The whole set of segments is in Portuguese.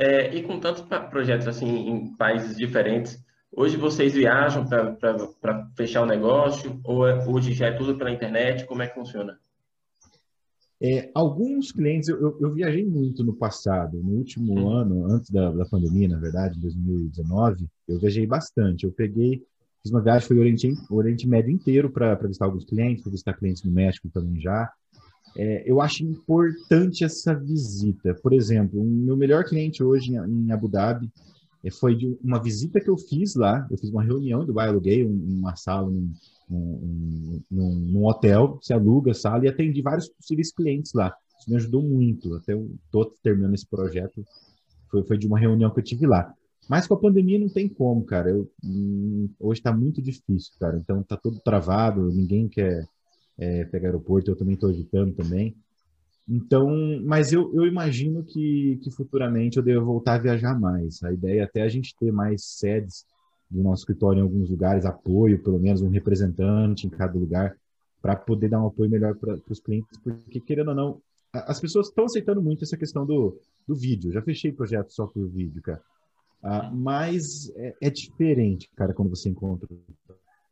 É, e com tantos projetos assim em países diferentes, hoje vocês viajam para fechar o negócio ou é, hoje já é tudo pela internet? Como é que funciona? É, alguns clientes, eu, eu, viajei muito no passado, no último hum. ano, antes da, da pandemia, na verdade, em 2019, eu viajei bastante. Eu peguei, fiz uma viagem, foi o Oriente, Oriente Médio inteiro para visitar alguns clientes, para visitar clientes no México também já. É, eu acho importante essa visita. Por exemplo, o meu melhor cliente hoje em Abu Dhabi é, foi de uma visita que eu fiz lá. Eu fiz uma reunião do Dubai, aluguei uma sala num, num, num, num hotel, se aluga a sala e atendi vários possíveis clientes lá. Isso me ajudou muito. Até eu estou terminando esse projeto. Foi, foi de uma reunião que eu tive lá. Mas com a pandemia não tem como, cara. Eu, hum, hoje está muito difícil, cara. Então está tudo travado, ninguém quer é, pegar aeroporto, eu também estou evitando também. Então, mas eu, eu imagino que, que futuramente eu devo voltar a viajar mais. A ideia é até a gente ter mais sedes do nosso escritório em alguns lugares, apoio, pelo menos um representante em cada lugar, para poder dar um apoio melhor para os clientes, porque querendo ou não, as pessoas estão aceitando muito essa questão do, do vídeo. Já fechei projeto só por vídeo, cara. Ah, mas é, é, diferente, cara, quando você encontra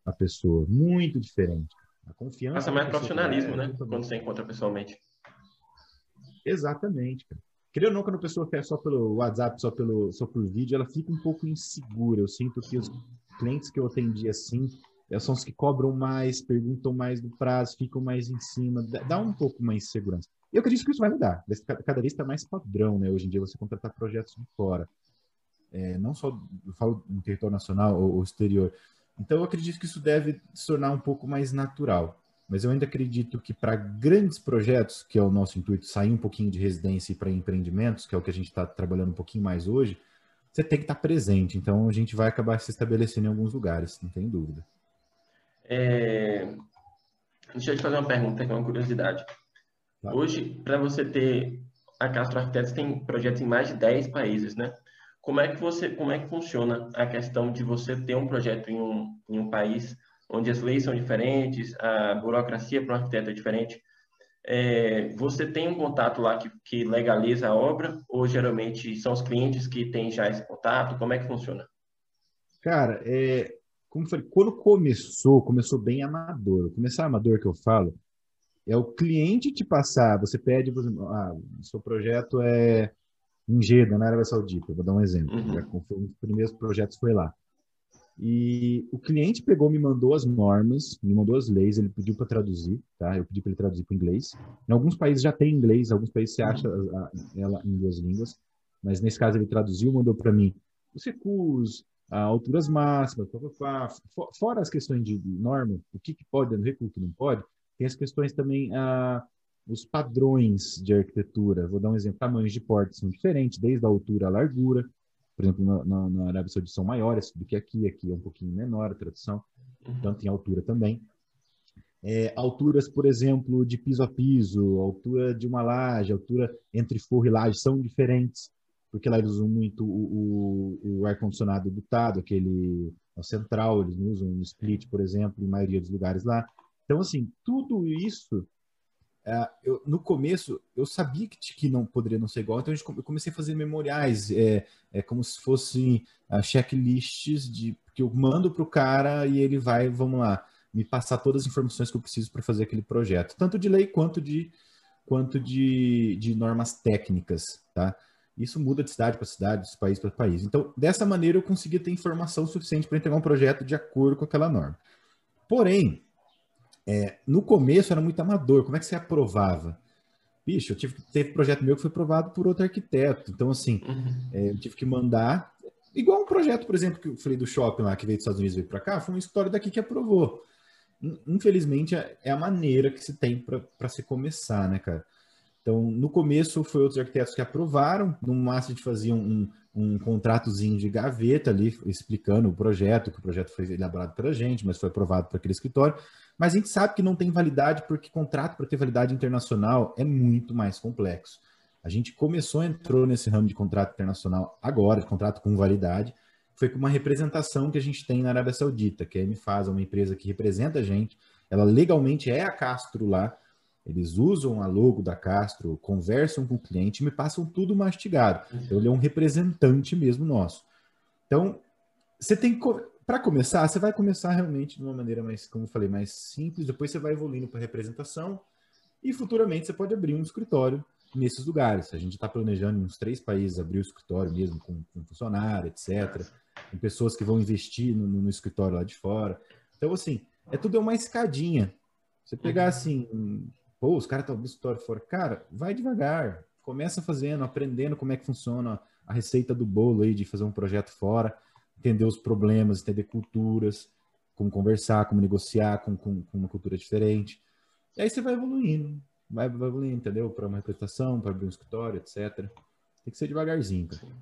a pessoa. Muito diferente. A confiança. Passa mais profissionalismo, é, né? Quando você encontra pessoalmente. Exatamente, cara. Querendo ou não, quando a pessoa quer só pelo WhatsApp, só pelo só por vídeo, ela fica um pouco insegura. Eu sinto que os clientes que eu atendi assim eh, são os que cobram mais, perguntam mais do prazo, ficam mais em cima, dá um pouco mais de segurança. Eu acredito que isso vai mudar. Cada vez está mais padrão, né? Hoje em dia você contratar projetos de fora. É, não só, eu falo no território nacional ou, ou exterior. Então, eu acredito que isso deve se tornar um pouco mais natural. Mas eu ainda acredito que para grandes projetos, que é o nosso intuito, sair um pouquinho de residência e para empreendimentos, que é o que a gente está trabalhando um pouquinho mais hoje, você tem que estar tá presente. Então, a gente vai acabar se estabelecendo em alguns lugares, não tem dúvida. É... Deixa eu te fazer uma pergunta, que é uma curiosidade. Claro. Hoje, para você ter a Castro Arquitetos, tem projetos em mais de 10 países, né? Como é que você, como é que funciona a questão de você ter um projeto em um, em um país onde as leis são diferentes, a burocracia para um arquiteto é diferente? É, você tem um contato lá que, que legaliza a obra ou geralmente são os clientes que têm já esse contato? Como é que funciona? Cara, é, como falei, quando começou, começou bem amador. Começar amador que eu falo é o cliente te passar. Você pede, ah, seu projeto é em Jeddah, na Arábia Saudita. Vou dar um exemplo. Uhum. Já, um dos primeiros projetos foi lá. E o cliente pegou, me mandou as normas, me mandou as leis, ele pediu para traduzir, tá? Eu pedi para ele traduzir para inglês. Em alguns países já tem inglês, alguns países você acha ela em duas línguas, mas nesse caso ele traduziu, mandou para mim os recursos, alturas máximas, pá, pá, pá. fora as questões de norma, o que, que pode no recurso, o que não pode, tem as questões também ah, os padrões de arquitetura. Vou dar um exemplo: tamanhos de portas são diferentes, desde a altura à largura. Por exemplo, na, na, na Arábia Saudita são maiores do que aqui, aqui é um pouquinho menor a tradução, uhum. tanto em altura também. É, alturas, por exemplo, de piso a piso, altura de uma laje, altura entre forro e laje são diferentes, porque lá eles usam muito o, o, o ar-condicionado butado, aquele central, eles usam um split, por exemplo, em maioria dos lugares lá. Então, assim, tudo isso é, eu, no começo eu sabia que, que não poderia não ser igual, então eu comecei a fazer memoriais, é, é como se fossem uh, checklists de que eu mando para o cara e ele vai, vamos lá, me passar todas as informações que eu preciso para fazer aquele projeto, tanto de lei quanto de quanto de, de normas técnicas, tá? Isso muda de cidade para cidade, de país para país. Então, dessa maneira, eu conseguia ter informação suficiente para entregar um projeto de acordo com aquela norma. Porém, é, no começo era muito amador. Como é que você aprovava? Bicho, eu tive teve projeto meu que foi aprovado por outro arquiteto. Então, assim, uhum. é, eu tive que mandar. Igual um projeto, por exemplo, que eu falei do shopping lá, que veio dos Estados Unidos e veio para cá, foi uma história daqui que aprovou. Infelizmente, é, é a maneira que se tem para se começar, né, cara? Então, no começo, foi outros arquitetos que aprovaram, no máximo a gente fazia um, um contratozinho de gaveta ali, explicando o projeto, que o projeto foi elaborado pela gente, mas foi aprovado por aquele escritório. Mas a gente sabe que não tem validade porque contrato para ter validade internacional é muito mais complexo. A gente começou, entrou nesse ramo de contrato internacional agora, de contrato com validade, foi com uma representação que a gente tem na Arábia Saudita, que a MFAS é uma empresa que representa a gente, ela legalmente é a Castro lá, Eles usam a logo da Castro, conversam com o cliente, me passam tudo mastigado. Então, ele é um representante mesmo nosso. Então, você tem para começar, você vai começar realmente de uma maneira mais, como eu falei, mais simples, depois você vai evoluindo para representação e futuramente você pode abrir um escritório nesses lugares. A gente está planejando em uns três países abrir o escritório mesmo com, com funcionário, etc. Com pessoas que vão investir no, no, escritório lá de fora. Então, assim, é tudo uma escadinha. Você pegar uhum. assim, pô, os caras estão abrindo escritório fora. Cara, vai devagar. Começa fazendo, aprendendo como é que funciona a receita do bolo aí de fazer um projeto fora, entender os problemas, entender culturas, como conversar, como negociar com, com, com uma cultura diferente. E aí você vai evoluindo vai, vai evoluindo, entendeu? Para uma representação, para abrir um escritório, etc. Tem que ser devagarzinho, cara.